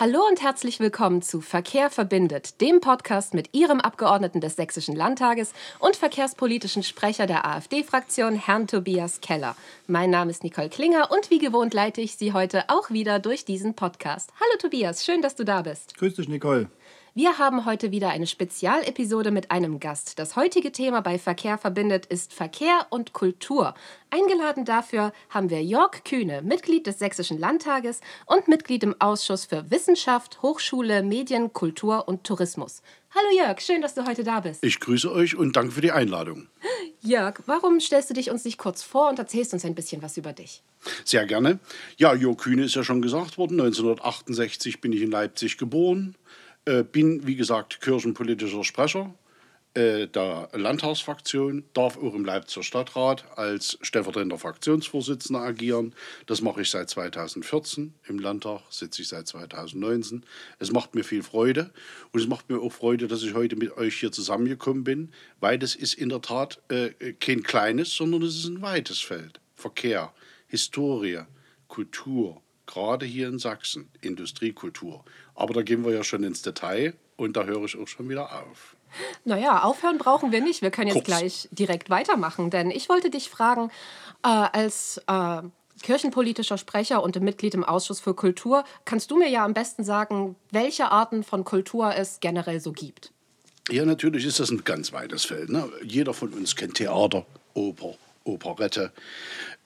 Hallo und herzlich willkommen zu Verkehr verbindet, dem Podcast mit Ihrem Abgeordneten des Sächsischen Landtages und verkehrspolitischen Sprecher der AfD-Fraktion, Herrn Tobias Keller. Mein Name ist Nicole Klinger und wie gewohnt leite ich Sie heute auch wieder durch diesen Podcast. Hallo Tobias, schön, dass du da bist. Grüß dich, Nicole. Wir haben heute wieder eine Spezialepisode mit einem Gast. Das heutige Thema bei Verkehr verbindet ist Verkehr und Kultur. Eingeladen dafür haben wir Jörg Kühne, Mitglied des Sächsischen Landtages und Mitglied im Ausschuss für Wissenschaft, Hochschule, Medien, Kultur und Tourismus. Hallo Jörg, schön, dass du heute da bist. Ich grüße euch und danke für die Einladung. Jörg, warum stellst du dich uns nicht kurz vor und erzählst uns ein bisschen was über dich? Sehr gerne. Ja, Jörg Kühne ist ja schon gesagt worden. 1968 bin ich in Leipzig geboren. Äh, bin, wie gesagt, kirchenpolitischer Sprecher äh, der Landtagsfraktion, darf auch im Leipziger Stadtrat als stellvertretender Fraktionsvorsitzender agieren. Das mache ich seit 2014. Im Landtag sitze ich seit 2019. Es macht mir viel Freude und es macht mir auch Freude, dass ich heute mit euch hier zusammengekommen bin, weil das ist in der Tat äh, kein kleines, sondern es ist ein weites Feld. Verkehr, Historie, Kultur, gerade hier in Sachsen, Industriekultur. Aber da gehen wir ja schon ins Detail und da höre ich auch schon wieder auf. Naja, aufhören brauchen wir nicht. Wir können jetzt Kurz. gleich direkt weitermachen, denn ich wollte dich fragen, äh, als äh, kirchenpolitischer Sprecher und Mitglied im Ausschuss für Kultur, kannst du mir ja am besten sagen, welche Arten von Kultur es generell so gibt? Ja, natürlich ist das ein ganz weites Feld. Ne? Jeder von uns kennt Theater, Oper, Operette,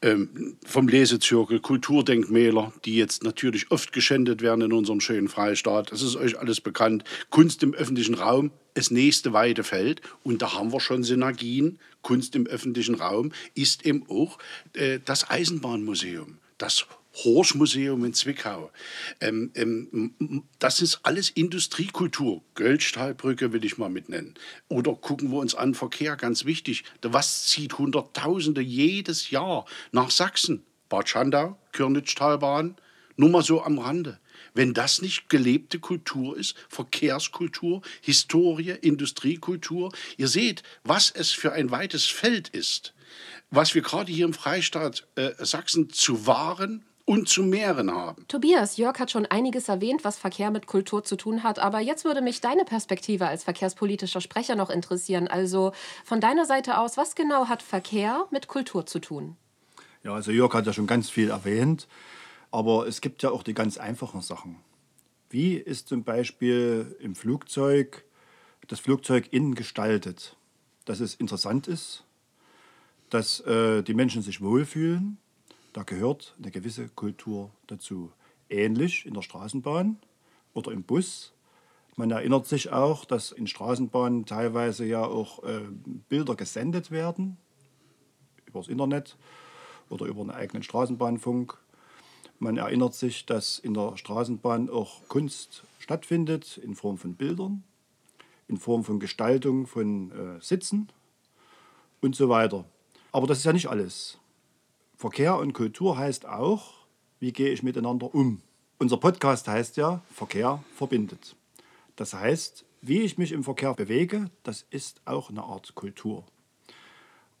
ähm, vom Lesezirkel, Kulturdenkmäler, die jetzt natürlich oft geschändet werden in unserem schönen Freistaat. Das ist euch alles bekannt. Kunst im öffentlichen Raum, das nächste weite Feld. Und da haben wir schon Synergien. Kunst im öffentlichen Raum ist eben auch äh, das Eisenbahnmuseum, das Horsch-Museum in Zwickau. Ähm, ähm, das ist alles Industriekultur. Göldstahlbrücke will ich mal mitnennen. Oder gucken wir uns an Verkehr, ganz wichtig. Was zieht Hunderttausende jedes Jahr nach Sachsen? Bad Schandau, Körnitschtalbahn, nur mal so am Rande. Wenn das nicht gelebte Kultur ist, Verkehrskultur, Historie, Industriekultur, ihr seht, was es für ein weites Feld ist, was wir gerade hier im Freistaat äh, Sachsen zu wahren und zu mehren haben. Tobias, Jörg hat schon einiges erwähnt, was Verkehr mit Kultur zu tun hat, aber jetzt würde mich deine Perspektive als verkehrspolitischer Sprecher noch interessieren. Also von deiner Seite aus, was genau hat Verkehr mit Kultur zu tun? Ja, also Jörg hat ja schon ganz viel erwähnt, aber es gibt ja auch die ganz einfachen Sachen. Wie ist zum Beispiel im Flugzeug das Flugzeug innen gestaltet? Dass es interessant ist, dass äh, die Menschen sich wohlfühlen, da gehört eine gewisse Kultur dazu. Ähnlich in der Straßenbahn oder im Bus. Man erinnert sich auch, dass in Straßenbahnen teilweise ja auch äh, Bilder gesendet werden über das Internet oder über einen eigenen Straßenbahnfunk. Man erinnert sich, dass in der Straßenbahn auch Kunst stattfindet in Form von Bildern, in Form von Gestaltung von äh, Sitzen und so weiter. Aber das ist ja nicht alles. Verkehr und Kultur heißt auch, wie gehe ich miteinander um. Unser Podcast heißt ja, Verkehr verbindet. Das heißt, wie ich mich im Verkehr bewege, das ist auch eine Art Kultur.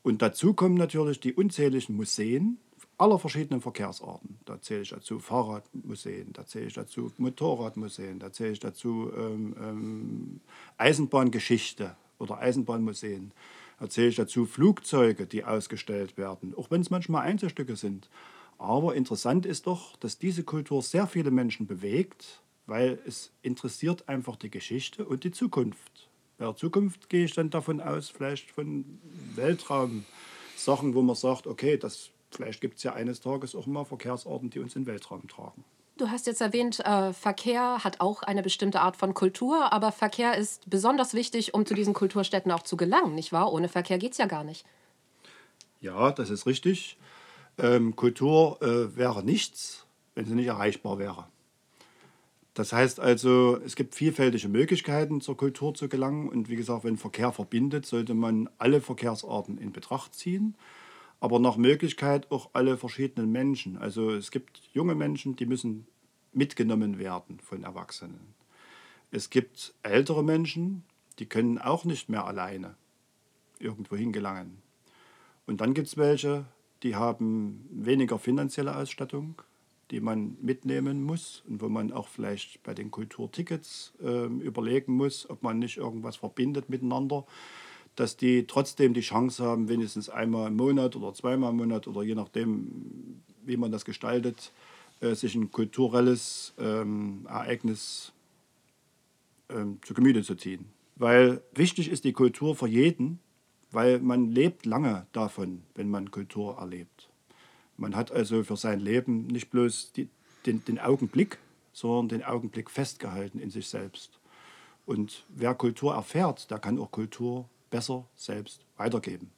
Und dazu kommen natürlich die unzähligen Museen aller verschiedenen Verkehrsarten. Da zähle ich dazu Fahrradmuseen, da zähle ich dazu Motorradmuseen, da zähle ich dazu ähm, ähm, Eisenbahngeschichte oder Eisenbahnmuseen erzähle ich dazu Flugzeuge, die ausgestellt werden, auch wenn es manchmal Einzelstücke sind. Aber interessant ist doch, dass diese Kultur sehr viele Menschen bewegt, weil es interessiert einfach die Geschichte und die Zukunft. Bei der Zukunft gehe ich dann davon aus, vielleicht von Weltraum-Sachen, wo man sagt, okay, das, vielleicht gibt es ja eines Tages auch mal Verkehrsarten, die uns in den Weltraum tragen. Du hast jetzt erwähnt, äh, Verkehr hat auch eine bestimmte Art von Kultur, aber Verkehr ist besonders wichtig, um zu diesen Kulturstätten auch zu gelangen, nicht wahr? Ohne Verkehr geht es ja gar nicht. Ja, das ist richtig. Ähm, Kultur äh, wäre nichts, wenn sie nicht erreichbar wäre. Das heißt also, es gibt vielfältige Möglichkeiten, zur Kultur zu gelangen. Und wie gesagt, wenn Verkehr verbindet, sollte man alle Verkehrsarten in Betracht ziehen aber nach Möglichkeit auch alle verschiedenen Menschen. Also es gibt junge Menschen, die müssen mitgenommen werden von Erwachsenen. Es gibt ältere Menschen, die können auch nicht mehr alleine irgendwo hingelangen. Und dann gibt es welche, die haben weniger finanzielle Ausstattung, die man mitnehmen muss und wo man auch vielleicht bei den Kulturtickets äh, überlegen muss, ob man nicht irgendwas verbindet miteinander, dass die trotzdem die Chance haben, wenigstens einmal im Monat oder zweimal im Monat oder je nachdem, wie man das gestaltet, äh, sich ein kulturelles ähm, Ereignis ähm, zu Gemüte zu ziehen. Weil wichtig ist die Kultur für jeden, weil man lebt lange davon, wenn man Kultur erlebt. Man hat also für sein Leben nicht bloß die, den, den Augenblick, sondern den Augenblick festgehalten in sich selbst. Und wer Kultur erfährt, der kann auch Kultur besser selbst weitergeben.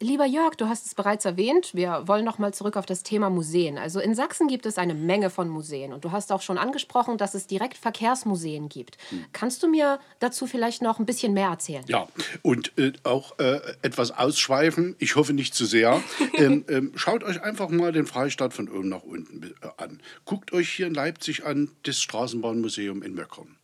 Lieber Jörg, du hast es bereits erwähnt, wir wollen noch mal zurück auf das Thema Museen. Also in Sachsen gibt es eine Menge von Museen und du hast auch schon angesprochen, dass es direkt Verkehrsmuseen gibt. Hm. Kannst du mir dazu vielleicht noch ein bisschen mehr erzählen? Ja, und äh, auch äh, etwas ausschweifen, ich hoffe nicht zu sehr. ähm, ähm, schaut euch einfach mal den Freistaat von oben nach unten äh, an. Guckt euch hier in Leipzig an das Straßenbahnmuseum in Möckern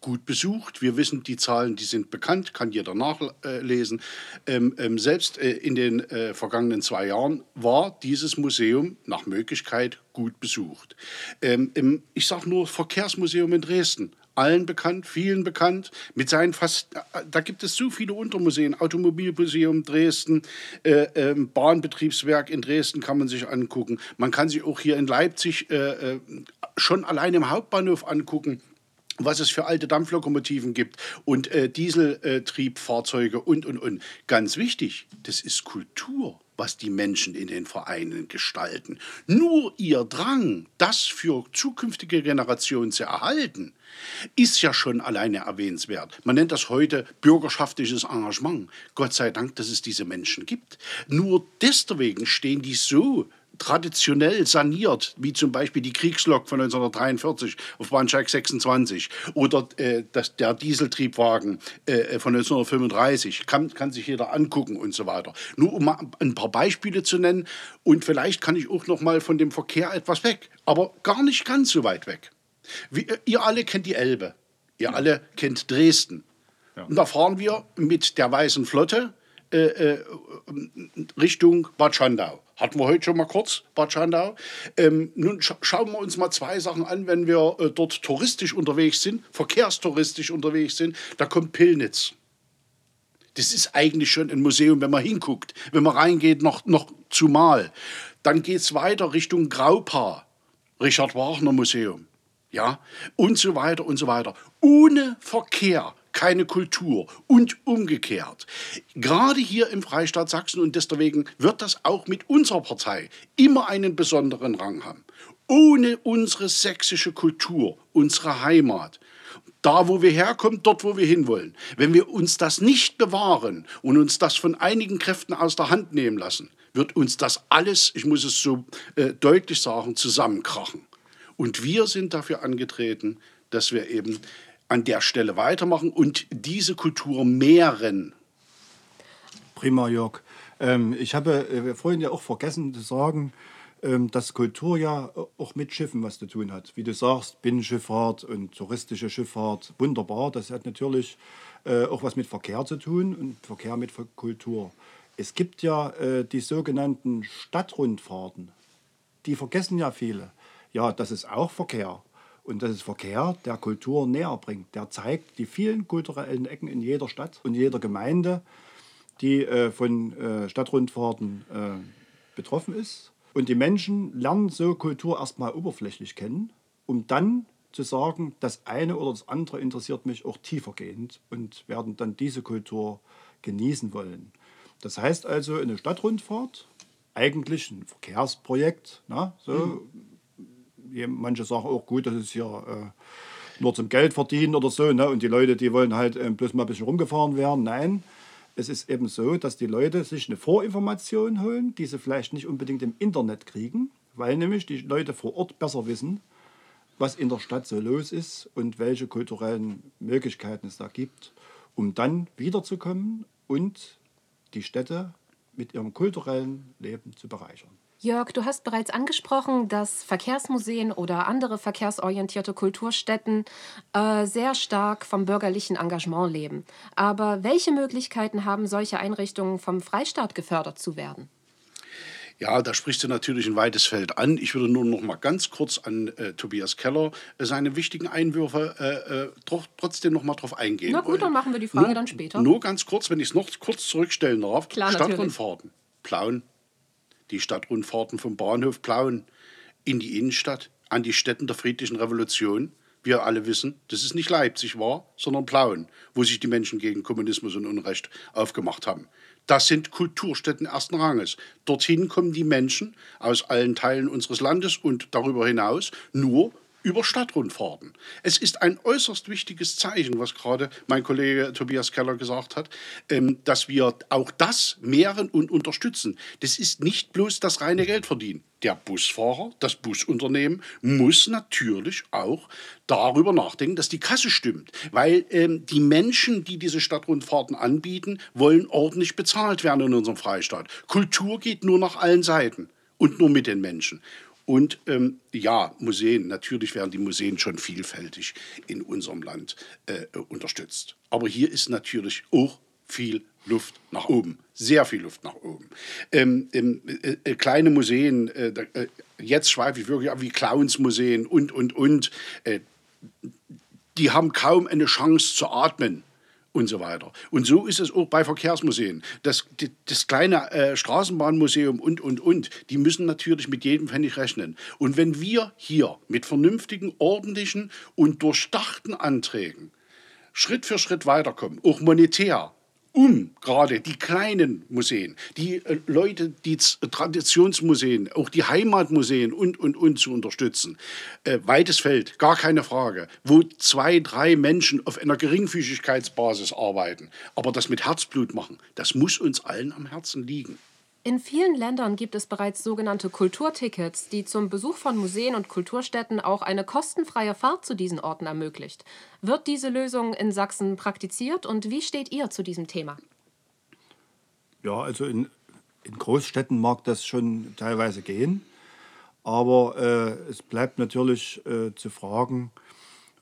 gut besucht. Wir wissen, die Zahlen, die sind bekannt, kann jeder nachlesen. Ähm, ähm, selbst äh, in den äh, vergangenen zwei Jahren war dieses Museum nach Möglichkeit gut besucht. Ähm, im, ich sage nur Verkehrsmuseum in Dresden. Allen bekannt, vielen bekannt, mit seinen fast, äh, da gibt es so viele Untermuseen, Automobilmuseum Dresden, äh, äh, Bahnbetriebswerk in Dresden kann man sich angucken. Man kann sich auch hier in Leipzig äh, äh schon allein im Hauptbahnhof angucken was es für alte Dampflokomotiven gibt und äh, Dieseltriebfahrzeuge und, und, und. Ganz wichtig, das ist Kultur, was die Menschen in den Vereinen gestalten. Nur ihr Drang, das für zukünftige Generationen zu erhalten, ist ja schon alleine erwähnenswert. Man nennt das heute bürgerschaftliches Engagement. Gott sei Dank, dass es diese Menschen gibt. Nur deswegen stehen die so traditionell saniert, wie zum Beispiel die Kriegslok von 1943 auf Bahnsteig 26 oder äh, das, der Dieseltriebwagen äh, von 1935, kann, kann sich jeder angucken und so weiter. Nur um ein paar Beispiele zu nennen und vielleicht kann ich auch noch mal von dem Verkehr etwas weg, aber gar nicht ganz so weit weg. Wie, äh, ihr alle kennt die Elbe, ihr alle kennt Dresden. Ja. Und da fahren wir mit der Weißen Flotte äh, äh, Richtung Bad Schandau. Hatten wir heute schon mal kurz, Bad Schandau. Ähm, nun scha schauen wir uns mal zwei Sachen an, wenn wir äh, dort touristisch unterwegs sind, verkehrstouristisch unterwegs sind. Da kommt Pillnitz. Das ist eigentlich schon ein Museum, wenn man hinguckt. Wenn man reingeht, noch, noch zumal. Dann geht es weiter Richtung Graupaar, Richard Wagner Museum. Ja, und so weiter und so weiter. Ohne Verkehr keine Kultur und umgekehrt. Gerade hier im Freistaat Sachsen und deswegen wird das auch mit unserer Partei immer einen besonderen Rang haben. Ohne unsere sächsische Kultur, unsere Heimat, da wo wir herkommen, dort wo wir hinwollen, wenn wir uns das nicht bewahren und uns das von einigen Kräften aus der Hand nehmen lassen, wird uns das alles, ich muss es so äh, deutlich sagen, zusammenkrachen. Und wir sind dafür angetreten, dass wir eben an der Stelle weitermachen und diese Kultur mehren. Prima, Jörg. Ähm, ich habe äh, vorhin ja auch vergessen zu sagen, ähm, dass Kultur ja auch mit Schiffen was zu tun hat. Wie du sagst, Binnenschifffahrt und touristische Schifffahrt, wunderbar. Das hat natürlich äh, auch was mit Verkehr zu tun und Verkehr mit Kultur. Es gibt ja äh, die sogenannten Stadtrundfahrten. Die vergessen ja viele. Ja, das ist auch Verkehr. Und das ist Verkehr, der Kultur näher bringt. Der zeigt die vielen kulturellen Ecken in jeder Stadt und jeder Gemeinde, die äh, von äh, Stadtrundfahrten äh, betroffen ist. Und die Menschen lernen so Kultur erstmal oberflächlich kennen, um dann zu sagen, das eine oder das andere interessiert mich auch tiefergehend und werden dann diese Kultur genießen wollen. Das heißt also, eine Stadtrundfahrt, eigentlich ein Verkehrsprojekt, na, so, mhm manche sagen auch gut, das ist hier äh, nur zum Geld verdienen oder so. Ne? Und die Leute, die wollen halt äh, bloß mal ein bisschen rumgefahren werden. Nein, es ist eben so, dass die Leute sich eine Vorinformation holen, die sie vielleicht nicht unbedingt im Internet kriegen, weil nämlich die Leute vor Ort besser wissen, was in der Stadt so los ist und welche kulturellen Möglichkeiten es da gibt, um dann wiederzukommen und die Städte mit ihrem kulturellen Leben zu bereichern. Jörg, du hast bereits angesprochen, dass Verkehrsmuseen oder andere verkehrsorientierte Kulturstätten äh, sehr stark vom bürgerlichen Engagement leben. Aber welche Möglichkeiten haben solche Einrichtungen vom Freistaat gefördert zu werden? Ja, da sprichst du natürlich ein weites Feld an. Ich würde nur noch mal ganz kurz an äh, Tobias Keller äh, seine wichtigen Einwürfe äh, äh tro trotzdem noch mal drauf eingehen. Na gut, wollen. dann machen wir die Frage nur, dann später. Nur ganz kurz, wenn ich es noch kurz zurückstellen darf. Klar, Stadtrundfahrten. Plauen. Die Stadtrundfahrten vom Bahnhof Plauen in die Innenstadt, an die Städten der friedlichen Revolution. Wir alle wissen, das ist nicht Leipzig war, sondern Plauen, wo sich die Menschen gegen Kommunismus und Unrecht aufgemacht haben. Das sind Kulturstätten ersten Ranges. Dorthin kommen die Menschen aus allen Teilen unseres Landes und darüber hinaus nur über Stadtrundfahrten. Es ist ein äußerst wichtiges Zeichen, was gerade mein Kollege Tobias Keller gesagt hat, ähm, dass wir auch das mehren und unterstützen. Das ist nicht bloß das reine Geld verdienen. Der Busfahrer, das Busunternehmen muss natürlich auch darüber nachdenken, dass die Kasse stimmt. Weil ähm, die Menschen, die diese Stadtrundfahrten anbieten, wollen ordentlich bezahlt werden in unserem Freistaat. Kultur geht nur nach allen Seiten und nur mit den Menschen. Und ähm, ja, Museen, natürlich werden die Museen schon vielfältig in unserem Land äh, unterstützt. Aber hier ist natürlich auch viel Luft nach oben, sehr viel Luft nach oben. Ähm, ähm, äh, äh, kleine Museen, äh, äh jetzt schweife ich wirklich ab wie Clownsmuseen und, und, und, äh, die haben kaum eine Chance zu atmen und so weiter. Und so ist es auch bei Verkehrsmuseen. Das, das kleine äh, Straßenbahnmuseum und, und, und, die müssen natürlich mit jedem Pfennig rechnen. Und wenn wir hier mit vernünftigen, ordentlichen und durchdachten Anträgen Schritt für Schritt weiterkommen, auch monetär, um gerade die kleinen Museen, die äh, Leute, die Traditionsmuseen, auch die Heimatmuseen und, und, und zu unterstützen. Äh, weites Feld, gar keine Frage, wo zwei, drei Menschen auf einer Geringfügigkeitsbasis arbeiten, aber das mit Herzblut machen, das muss uns allen am Herzen liegen. In vielen Ländern gibt es bereits sogenannte Kulturtickets, die zum Besuch von Museen und Kulturstätten auch eine kostenfreie Fahrt zu diesen Orten ermöglicht. Wird diese Lösung in Sachsen praktiziert und wie steht ihr zu diesem Thema? Ja, also in, in Großstädten mag das schon teilweise gehen, aber äh, es bleibt natürlich äh, zu fragen,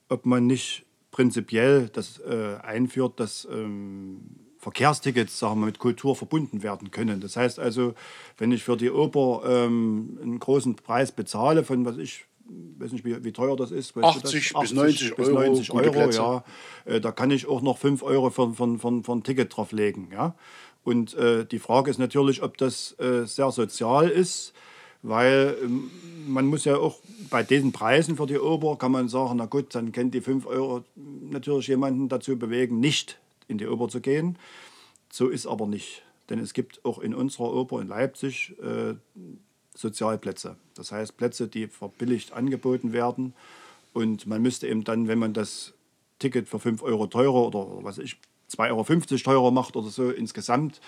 ob man nicht prinzipiell das äh, einführt, dass ähm, Verkehrstickets sagen wir, mit Kultur verbunden werden können. Das heißt also, wenn ich für die Oper ähm, einen großen Preis bezahle, von was ich weiß nicht, wie, wie teuer das ist. 80, das? 80 bis 90 bis 90 Euro, Euro ja. Äh, da kann ich auch noch 5 Euro für, für, für, für ein Ticket drauflegen. Ja? Und äh, die Frage ist natürlich, ob das äh, sehr sozial ist, weil ähm, man muss ja auch bei diesen Preisen für die Oper, kann man sagen, na gut, dann kennt die 5 Euro natürlich jemanden dazu bewegen, nicht in die Oper zu gehen. So ist aber nicht. Denn es gibt auch in unserer Oper in Leipzig äh, Sozialplätze. Das heißt Plätze, die verbilligt angeboten werden. Und man müsste eben dann, wenn man das Ticket für 5 Euro teurer oder was ich, 2,50 Euro teurer macht oder so insgesamt,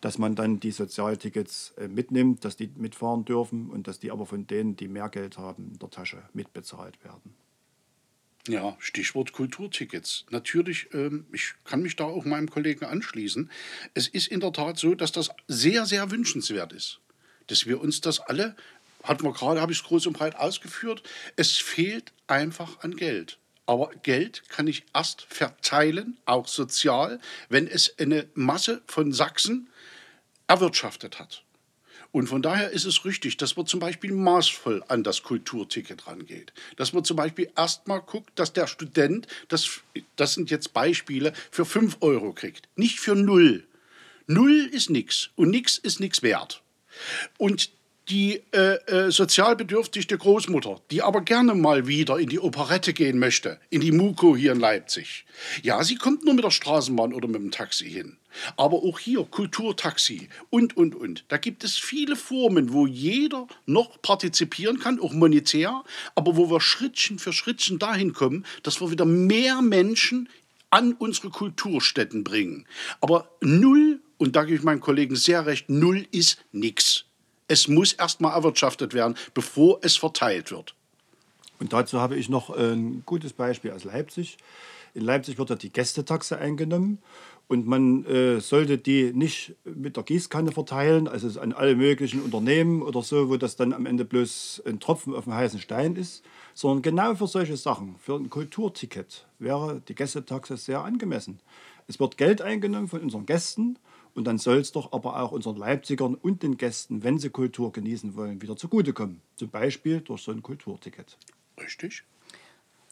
dass man dann die Sozialtickets äh, mitnimmt, dass die mitfahren dürfen und dass die aber von denen, die mehr Geld haben, in der Tasche mitbezahlt werden. Ja, Stichwort Kulturtickets. Natürlich, ähm, ich kann mich da auch meinem Kollegen anschließen. Es ist in der Tat so, dass das sehr, sehr wünschenswert ist. Dass wir uns das alle, hatten wir gerade, habe ich es groß und breit ausgeführt, es fehlt einfach an Geld. Aber Geld kann ich erst verteilen, auch sozial, wenn es eine Masse von Sachsen erwirtschaftet hat. Und von daher ist es richtig, dass man zum Beispiel maßvoll an das Kulturticket rangeht. Dass man zum Beispiel erstmal guckt, dass der Student, das, das sind jetzt Beispiele, für 5 Euro kriegt, nicht für 0. Null ist nichts und nichts ist nichts wert. Und die äh, äh, sozial bedürftige Großmutter, die aber gerne mal wieder in die Operette gehen möchte, in die Muko hier in Leipzig. Ja, sie kommt nur mit der Straßenbahn oder mit dem Taxi hin. Aber auch hier Kulturtaxi und, und, und. Da gibt es viele Formen, wo jeder noch partizipieren kann, auch monetär, aber wo wir Schrittchen für Schrittchen dahin kommen, dass wir wieder mehr Menschen an unsere Kulturstätten bringen. Aber null, und da gebe ich meinen Kollegen sehr recht, null ist nichts. Es muss erstmal erwirtschaftet werden, bevor es verteilt wird. Und dazu habe ich noch ein gutes Beispiel aus Leipzig. In Leipzig wird ja die Gästetaxe eingenommen und man äh, sollte die nicht mit der Gießkanne verteilen, also an alle möglichen Unternehmen oder so, wo das dann am Ende bloß ein Tropfen auf dem heißen Stein ist, sondern genau für solche Sachen, für ein Kulturticket wäre die Gästetaxe sehr angemessen. Es wird Geld eingenommen von unseren Gästen Und dann soll es doch aber auch unseren Leipzigern und den Gästen, wenn sie Kultur genießen wollen, wieder zugutekommen. Zum Beispiel durch so ein Kulturticket. Richtig.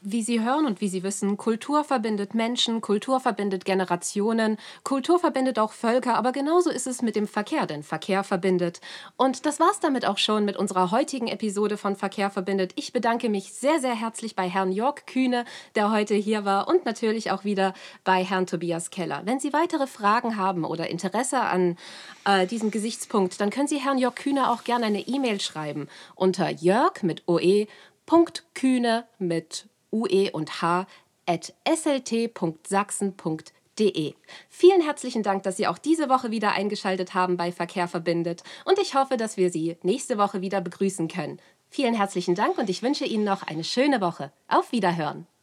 Wie Sie hören und wie Sie wissen, Kultur verbindet Menschen, Kultur verbindet Generationen, Kultur verbindet auch Völker, aber genauso ist es mit dem Verkehr, denn Verkehr verbindet. Und das war's damit auch schon mit unserer heutigen Episode von Verkehr verbindet. Ich bedanke mich sehr, sehr herzlich bei Herrn Jörg Kühne, der heute hier war, und natürlich auch wieder bei Herrn Tobias Keller. Wenn Sie weitere Fragen haben oder Interesse an äh, diesem Gesichtspunkt, dann können Sie Herrn Jörg Kühne auch gerne eine E-Mail schreiben unter jörg mit oe. Kühne mit ue und h at slt.sachsen.de. Vielen herzlichen Dank, dass Sie auch diese Woche wieder eingeschaltet haben bei Verkehr verbindet und ich hoffe, dass wir Sie nächste Woche wieder begrüßen können. Vielen herzlichen Dank und ich wünsche Ihnen noch eine schöne Woche. Auf Wiederhören.